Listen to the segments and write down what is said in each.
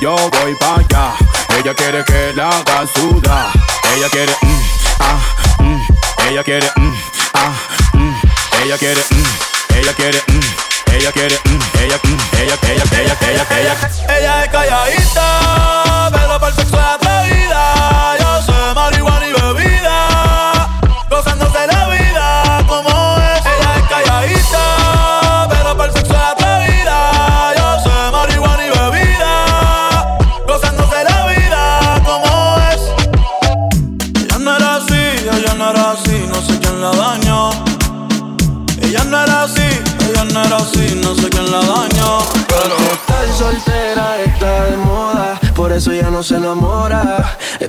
yo voy pa' allá. Ella quiere que la haga. Ella quiere, mm, ah, mm. Ella quiere, mm, ah, mm. Ella quiere, mm. Ella quiere, mm. Ella quiere. Ella. Ella, ella, ella, ella, ella. Ella es calladita,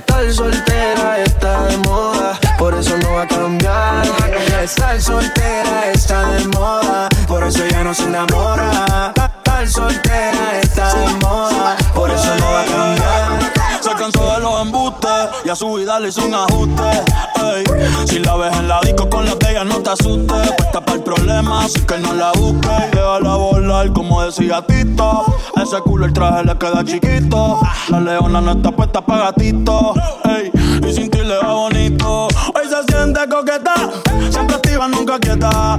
Estar soltera está de moda, por eso no va a cambiar. Estar soltera está de moda, por eso ya no se enamora. Estar soltera está de moda, por eso no va a cambiar. Se cansó de los embustes y a su vida le hizo un ajuste. Si la ves en la disco con la que ella no te asustes, puesta el problema, así que no la busques. Y déjala volar como decía Tito. Ese culo el traje le queda chiquito. La leona no está puesta para gatito. Ey, y sin ti le va bonito. Hoy se siente coqueta, siempre activa, nunca quieta.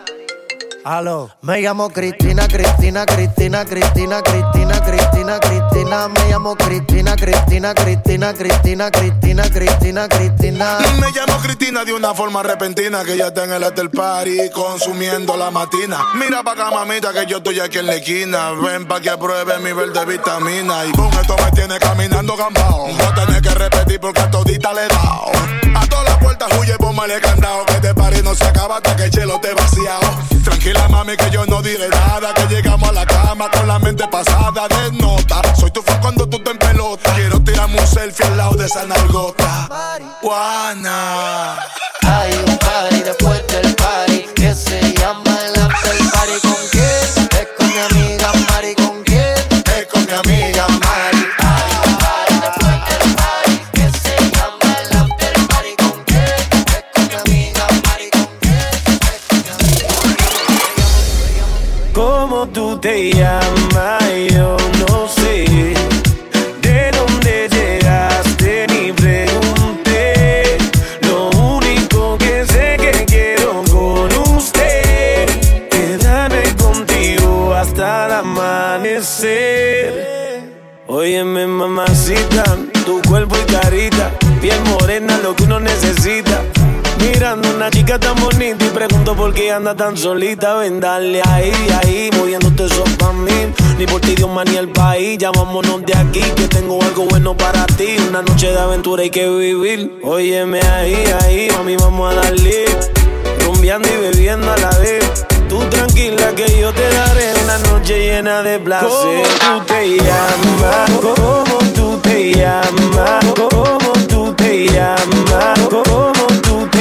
Aló. Me llamo Cristina, Cristina, Cristina, Cristina, Cristina, Cristina, Cristina. Me llamo Cristina, Cristina, Cristina, Cristina, Cristina, Cristina, Cristina. Me llamo Cristina de una forma repentina que ya está en el after party consumiendo la matina. Mira pa' acá, mamita, que yo estoy aquí en la esquina. Ven pa' que pruebe mi verde vitamina. Y con esto me tiene caminando gambao. No tenés que repetir porque a todita le he dado. A todas las puertas huye, póngale candado. Que este party no se acaba hasta que el chelo te vaciado. Tranquila, mami, que yo no diré nada. Que llegamos a la cama con la mente pasada de nota. Soy tu fan cuando tú te pelota. Quiero tirarme un selfie al lado de esa nargota. Juana. Tan bonita y pregunto por qué anda tan solita. Ven, dale ahí, ahí, moviéndote eso pa' mí. Ni por ti, Dios, ni el país. Ya de aquí, que tengo algo bueno para ti. Una noche de aventura hay que vivir. Óyeme ahí, ahí, mami, vamos a darle. Rumbeando y bebiendo a la vez. Tú tranquila que yo te daré una noche llena de placer. ¿Cómo tú te llamas? ¿Cómo tú te llamas? ¿Cómo tú te llamas? ¿Cómo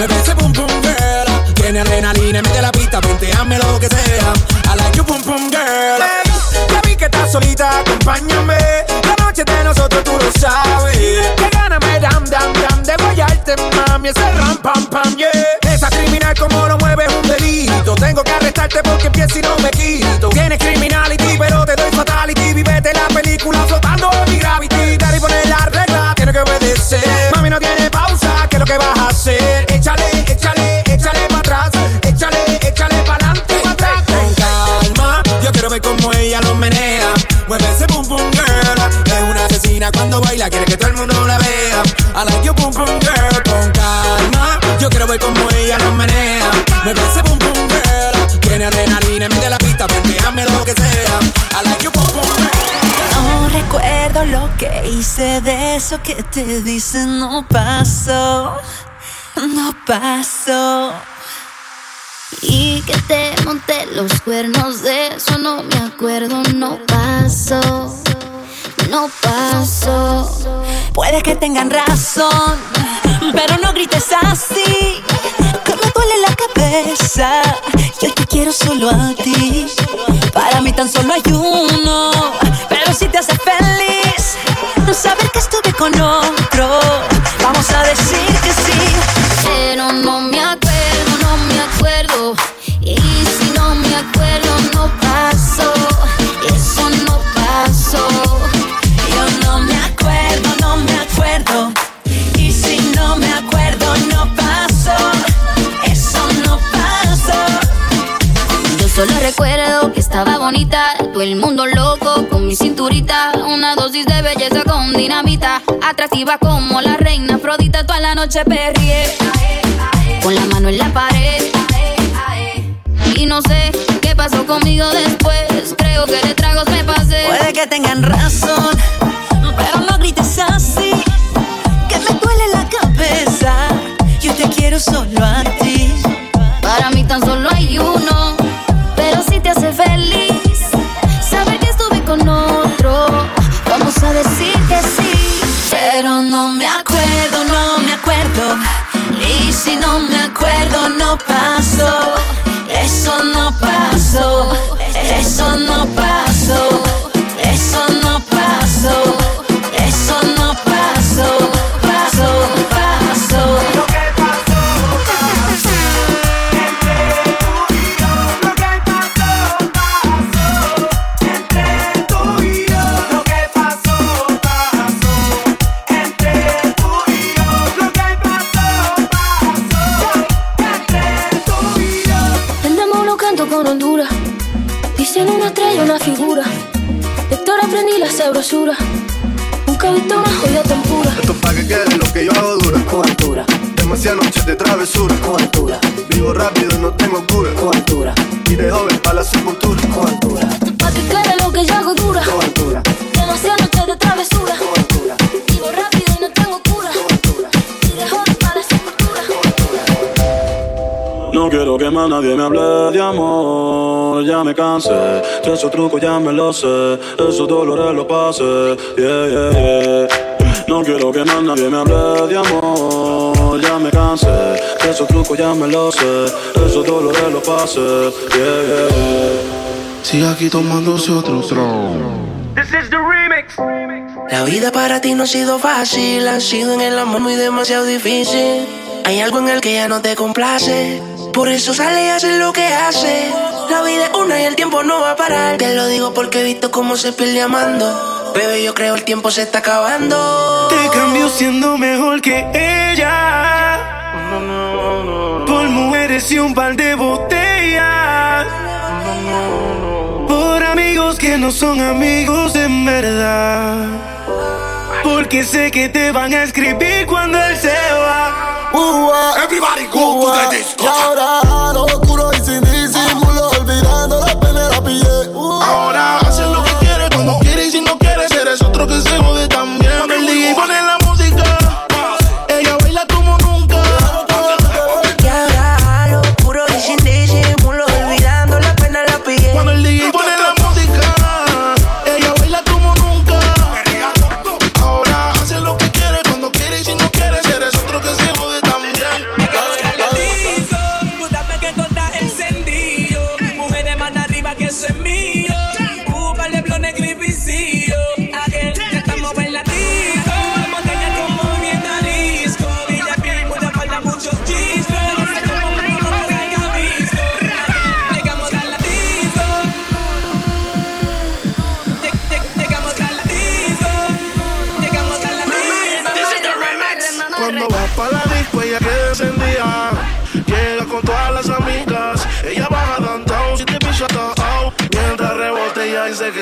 Mueve ese boom boom girl Tiene adrenalina, mete la pista Penteame lo que sea I like your boom boom girl Hey, ya vi que estás solita, acompáñame La noche de nosotros tú lo sabes Que gana me dam dam dam De guayarte mami, ese ram, pam, pam, yeah. Esa criminal como lo mueve es un delito. Tengo que arrestarte porque empiezo y no me quito. Tienes criminality, pero te doy fatality. Vivete la película cuando baila, quiere que todo el mundo la vea. I like you pum pum girl. Con calma, yo quiero ver cómo ella lo menea. Mueve ese pum pum girl. Tiene adrenalina, mide la pista, hazme lo que sea. I like you pum pum girl. No recuerdo lo que hice de eso que te dicen no pasó, no pasó. Y que te monté los cuernos de eso no me acuerdo, no pasó, no pasó. Puede que tengan razón, pero no grites así. Que me duele la cabeza. Yo te quiero solo a ti. Para mí tan solo hay uno, pero si te hace feliz, no saber que estuve con otro. Vamos a decir bonita, todo el mundo loco con mi cinturita, una dosis de belleza con dinamita, atractiva como la reina Afrodita, toda la noche perrié, con la mano en la pared. Y no sé qué pasó conmigo después, creo que de tragos me pasé. Puede que tengan razón, altura, Demasiadas noches de travesura. con altura, Vivo rápido, no tengo cura. con altura, Y de joven pa' la sepultura. con altura, Pa' que quede lo que yo hago dura. con altura, Demasiadas noches de travesura. con altura, Vivo rápido y no tengo cura. Y de joven para la sepultura. No quiero que más nadie me hable de amor, ya me cansé. De esos trucos ya me lo sé, esos dolores los pasé. Yeah, yeah, yeah. No quiero que más nadie me hable de amor, ya me cansé. De esos trucos ya me lo sé, esos dolores los pasé. Yeah, yeah, yeah. Sigue aquí tomándose otro trago. La vida para ti no ha sido fácil, ha sido en el amor muy demasiado difícil. Hay algo en el que ya no te complace, por eso sale y hace lo que hace. La vida es una y el tiempo no va a parar. Te lo digo porque he visto cómo se pierde amando. Bebé, yo creo el tiempo se está acabando. Te cambio siendo mejor que ella. Por mujeres y un par de botellas. Por amigos que no son amigos en verdad. Porque sé que te van a escribir cuando él se va. Everybody go to the disco. Y ahora lo oscuro y sin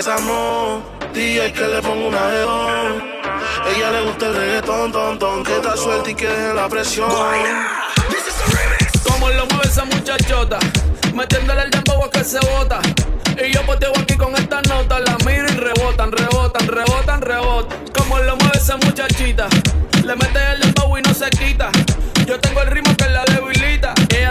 amó. DJ que le pongo una león. Ella le gusta el reggaetón, ton, ton. Que está suelta y que deje la presión. Como lo mueve esa muchachota, metiéndole el dembow a que se bota. Y yo poteo aquí con estas notas, la miro y rebotan, rebotan, rebotan, rebotan. Como lo mueve esa muchachita, le mete el dembow y no se quita. Yo tengo el ritmo que la.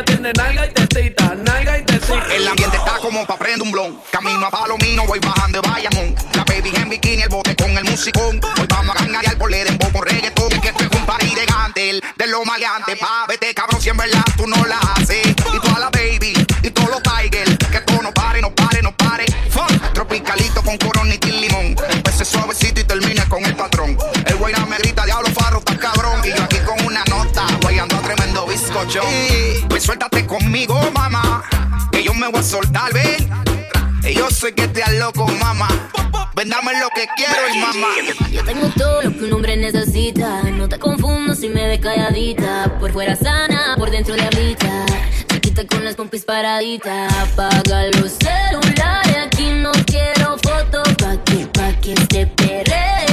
Tiene nalga y tetita, nalga y tetita. El ambiente está como pa' prender un blon. Camino a Palomino, voy bajando de Bayamón. La baby en bikini, el bote con el musicón. Hoy vamos a gangar por leer en con reggaetón. Que esto es un party de gantel, de lo maleante. Pa' vete, cabrón, si en verdad tú no la haces. Y toda la baby, y todos los tigers. Que todo no pare, no pare, no pare. Fun. Tropicalito con coronita y limón. Empecé suavecito y termina con el patrón. El guayna me grita, diablo farro, está cabrón. Y yo aquí con una nota, guayando a tremendo bizcocho. Y pues suéltate conmigo, mamá. Que yo me voy a soltar, ven. Yo sé que te loco, mamá. Ven, dame lo que quiero y mamá. Yo tengo todo lo que un hombre necesita. No te confundo si me ves calladita. Por fuera sana, por dentro diablita. Chiquita con las pompis paraditas. Apaga los celulares. Aquí no quiero fotos. Pa' que, pa' que este perreo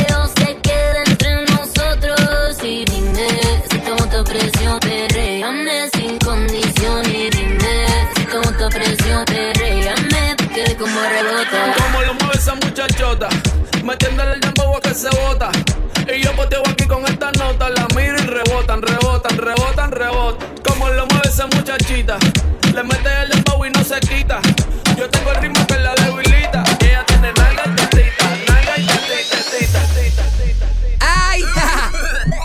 muchachota, metiéndole el dembow a que se bota. Y yo poteo aquí con estas notas, la miro y rebotan, rebotan, rebotan, rebotan. Como lo mueve esa muchachita, le mete el dembow y no se quita. Yo tengo el ritmo que la debilita. Ella tiene nalga y tetita, nalga y tetita. ¡Ay!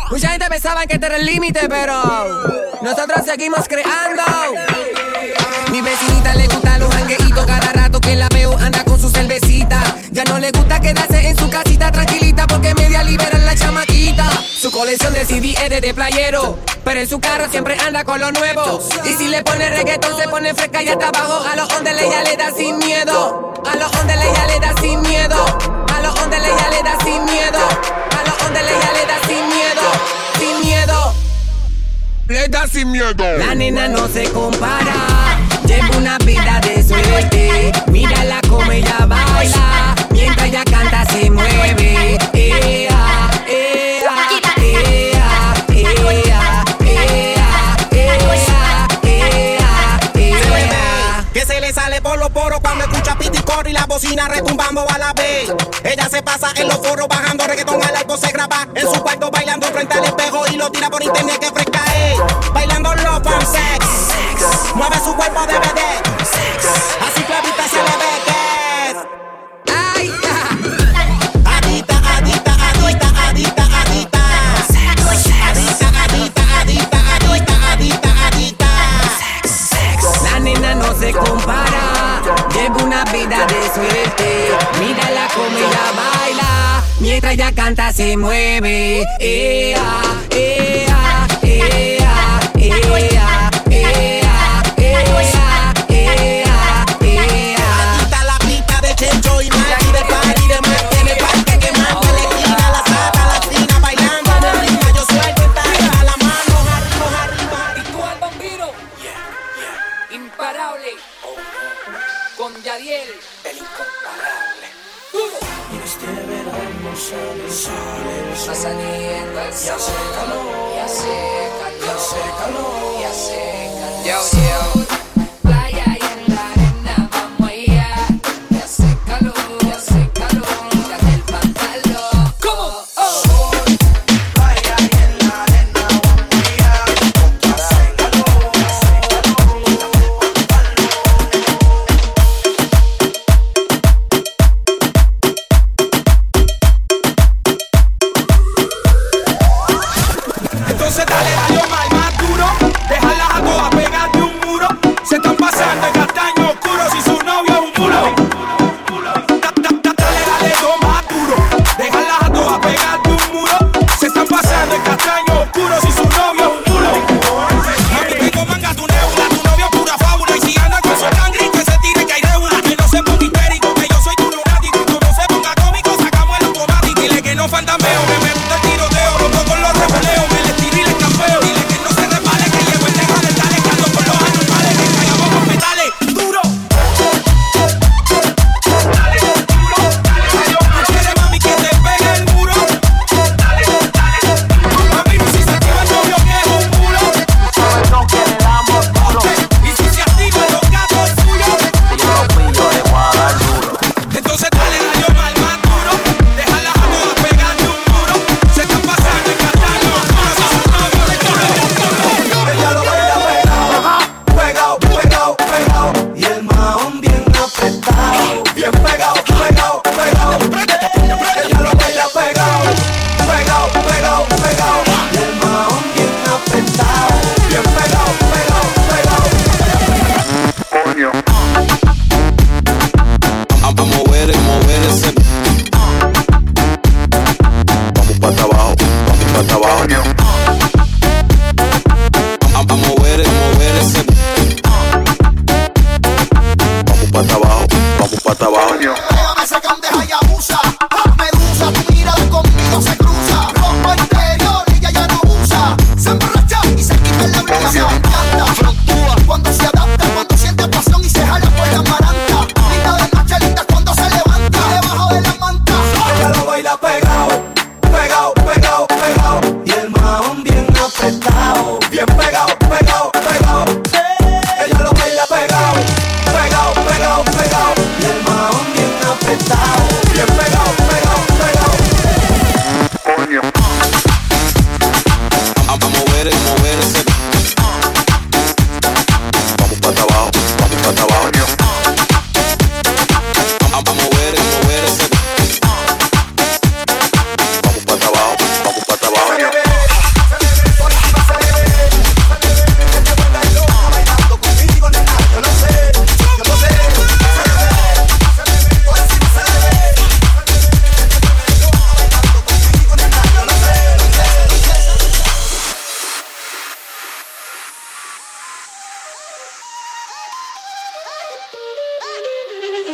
Mucha gente pensaba que este era el límite, pero nosotros seguimos creando. Quedarse en su casita tranquilita porque media liberan la chamaquita. Su colección de CD es de, playero, pero en su carro siempre anda con lo nuevo. Y si le pone reggaetón se pone fresca y hasta abajo. A los ondes ella le da sin miedo. A los ondes ella le da sin miedo. A los ondes ella le da sin miedo. A los ondes ella le da sin miedo. Sin miedo. Le da sin miedo. La nena no se compara. Lleva una vida de suerte. Mírala como ella baila. Canta se mueve. Que se le sale por los poros cuando escucha piti y la bocina retumbando a la vez. Ella se pasa en los foros bajando reggaetón al algo se graba en su cuarto bailando frente al espejo y lo tira por internet que fresca es. Bailando love and sex. Mueve su cuerpo de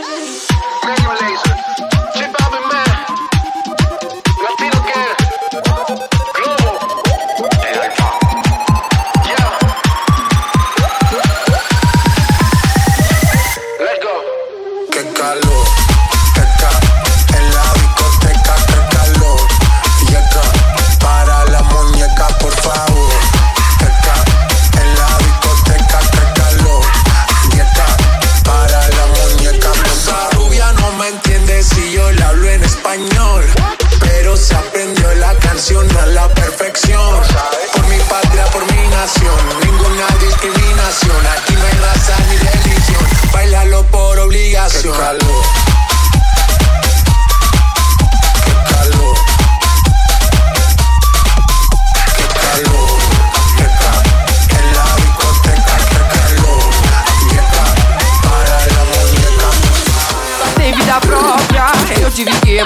Radio Laser.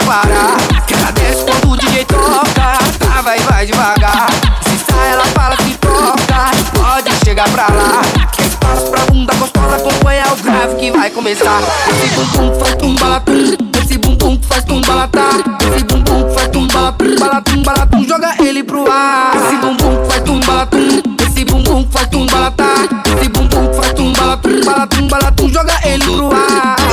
Prepara Que ela desce quando o DJ toca. Trava e vai devagar. Se sai ela fala se toca. Pode chegar pra lá. Que espaço pra bunda gostosa acompanha o grave que vai começar. Esse bumbum faz tum balatum Esse bumbum faz tum balatá Esse bumbum faz tum balatum Balatum, balatum, joga ele pro ar. Esse bumbum faz tum balatum Esse bumbum faz tum balatá Esse bumbum faz tum balatum Balatum, balatum, joga ele pro ar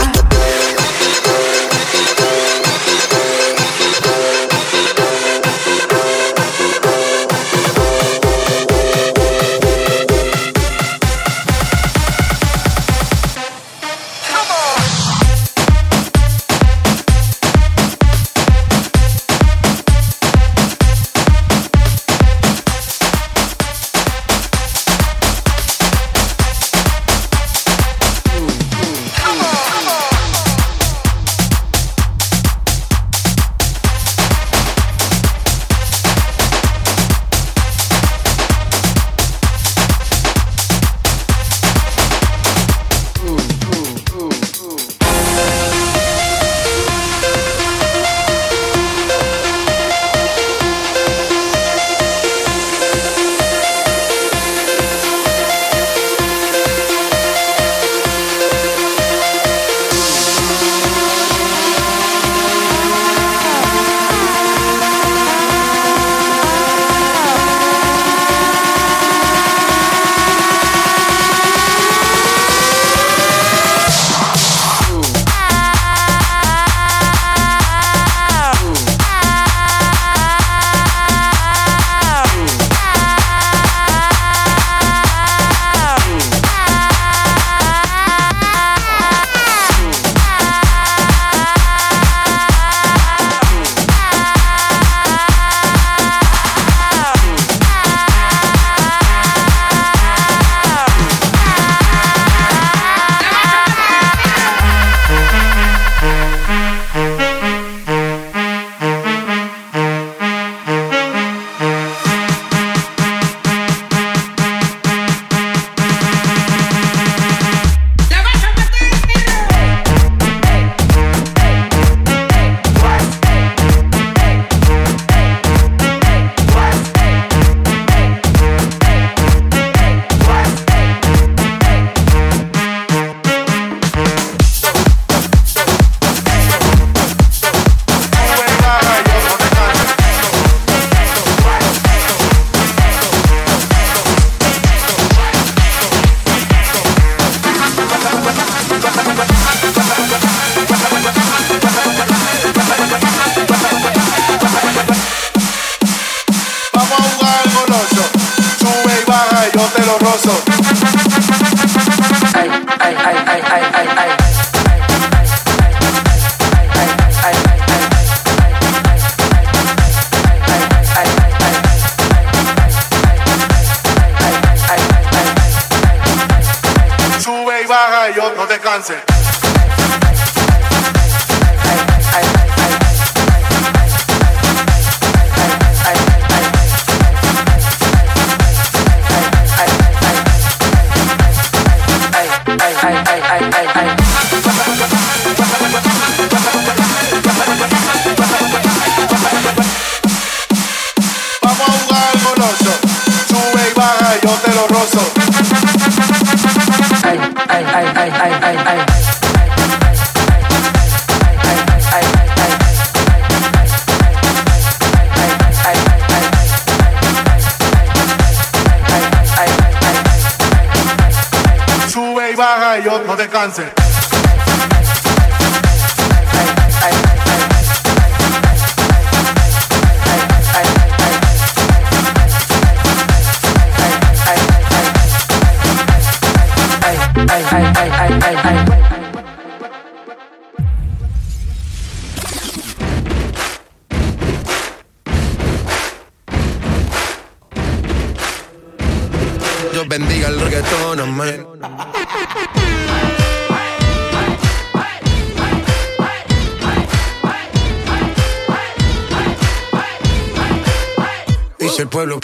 yo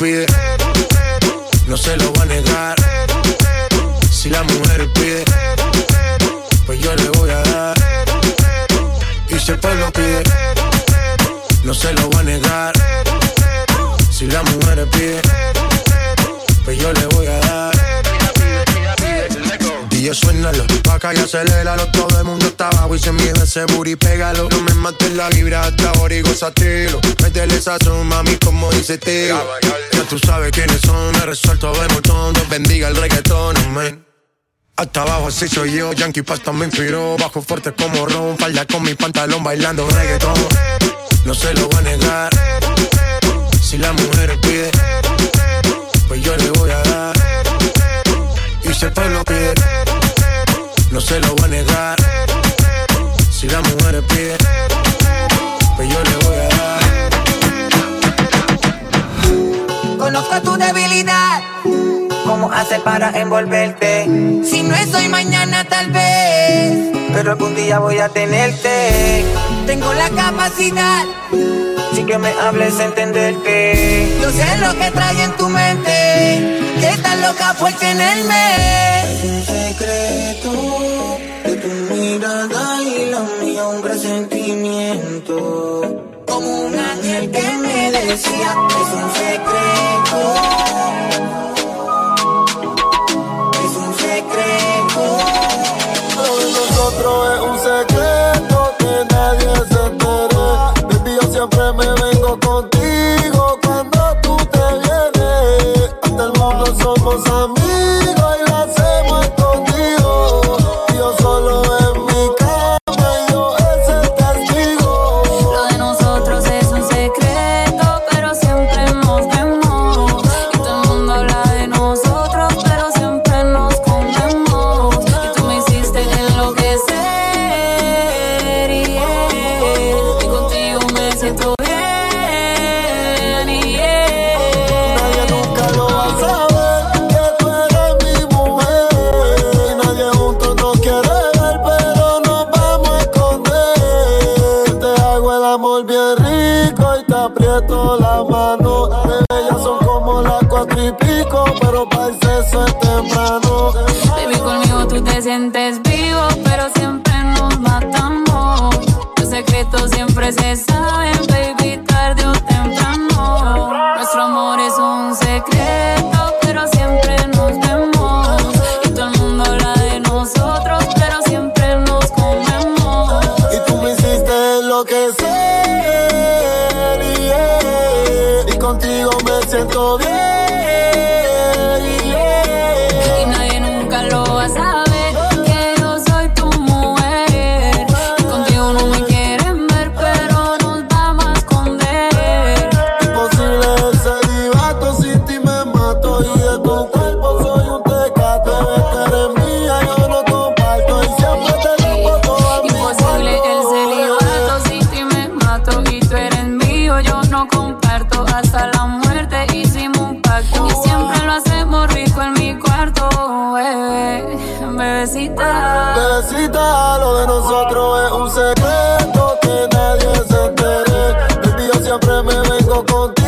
no se lo va a negar. Si la mujer pide, pues yo le voy a dar. Y si el pueblo pide, no se lo voy a negar. Si la mujer pide, pues yo le voy a dar. DJ suénalo, pa' acá y aceléralo Todo el mundo está abajo y se mide ese booty, pégalo No me mates la vibra hasta ahora y Son, mami, como dice tío Ya tú sabes quiénes son, me resuelto de montón Dios bendiga el reggaetón, amén. Hasta abajo así soy yo, Yankee Pasta me inspiró Bajo fuerte como Ron, falda con mi pantalón bailando reggaetón. No se lo voy a negar Si la mujer pide Pues yo le voy a dar. Y si el pueblo pide No se lo voy a negar Si la mujer pide Pues yo le voy a dar Conozco tu debilidad. ¿Cómo hacer para envolverte? Si no es hoy, mañana tal vez. Pero algún día voy a tenerte. Tengo la capacidad. Si que me hables, entenderte. Yo sé lo que trae en tu mente. Que estás loca por tenerme. Es un secreto de tu mirada y la mía, un presentimiento. Como un ángel que me decía, es un secreto. Sientes vivo, pero siempre nos matamos. Los secretos siempre se saben, baby, tarde o temprano. Nuestro amor es un secreto, siempre me vengo contigo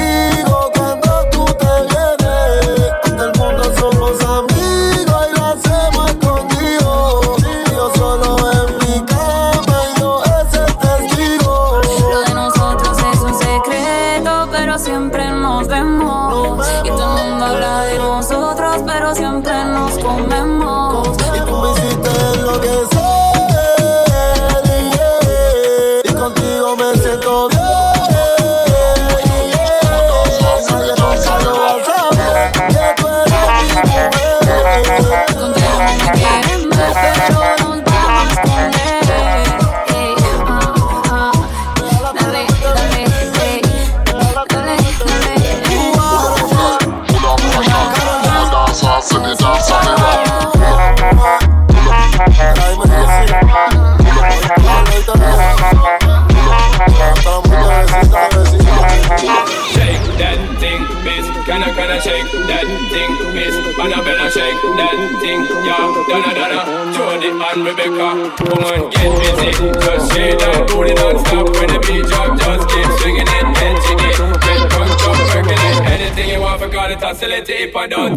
Can I, can I shake that thing, miss? Annabella, shake that thing, yeah. Donna, Donna, Jody and Rebecca. Come on, get busy. Just shake that booty non-stop when the beat drop. Just keep swinging it, dancing it. Get drunk, up, percolate. Anything you want, forgot it, oscillate it if I don't.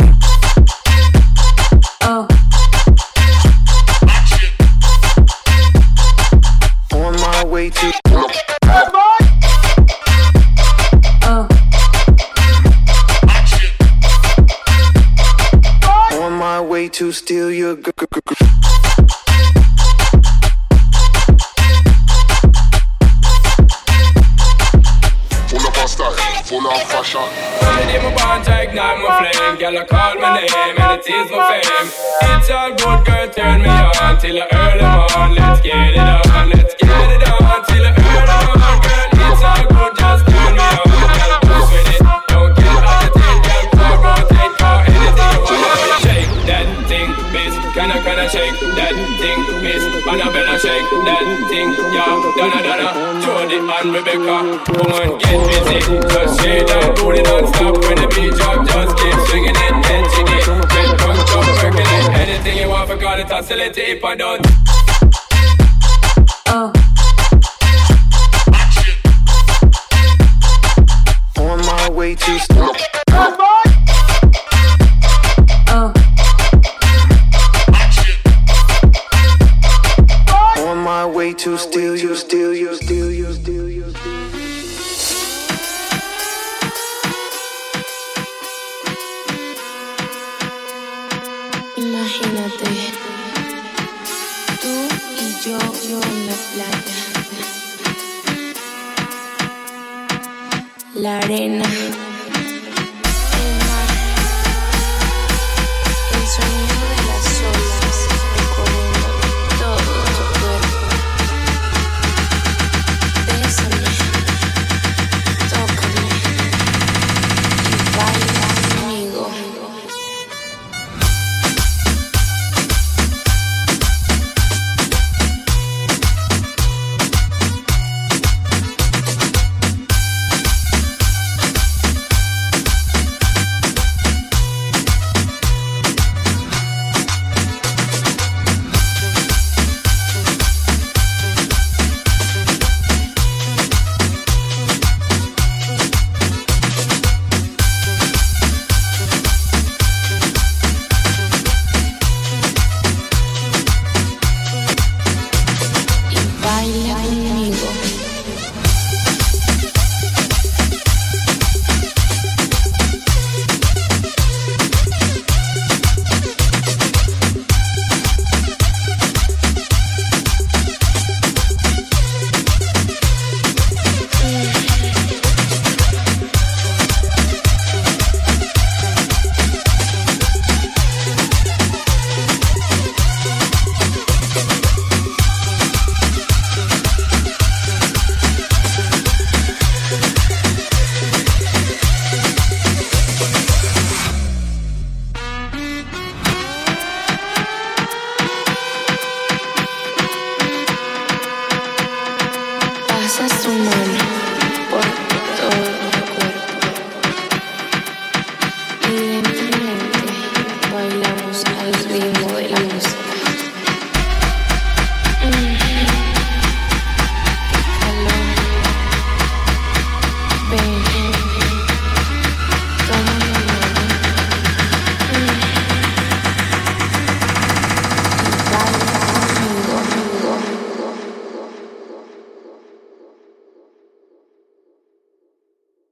Oh. On my way to to steal your girl. Full of a style, full of fashion. Early in my bond to ignite my flame Girl, I call my name and it is my fame It's all good, girl, turn me on Till the early morn, let's get it on Let's get it on Can I, can I shake that thing, miss. Annabella, shake that thing, yeah. Donna, Donna, Jody and Rebecca Woman, get busy. Just shake that booty non-stop When the beat drop, just keep swinging it NGD, get drunk, jump, percolate Anything you want, forgot it, oscillate it if I don't. Oh. On my way to steal. Steal you, steal you, steal you, you. Imagínate, tú y yo, yo en la playa. La arena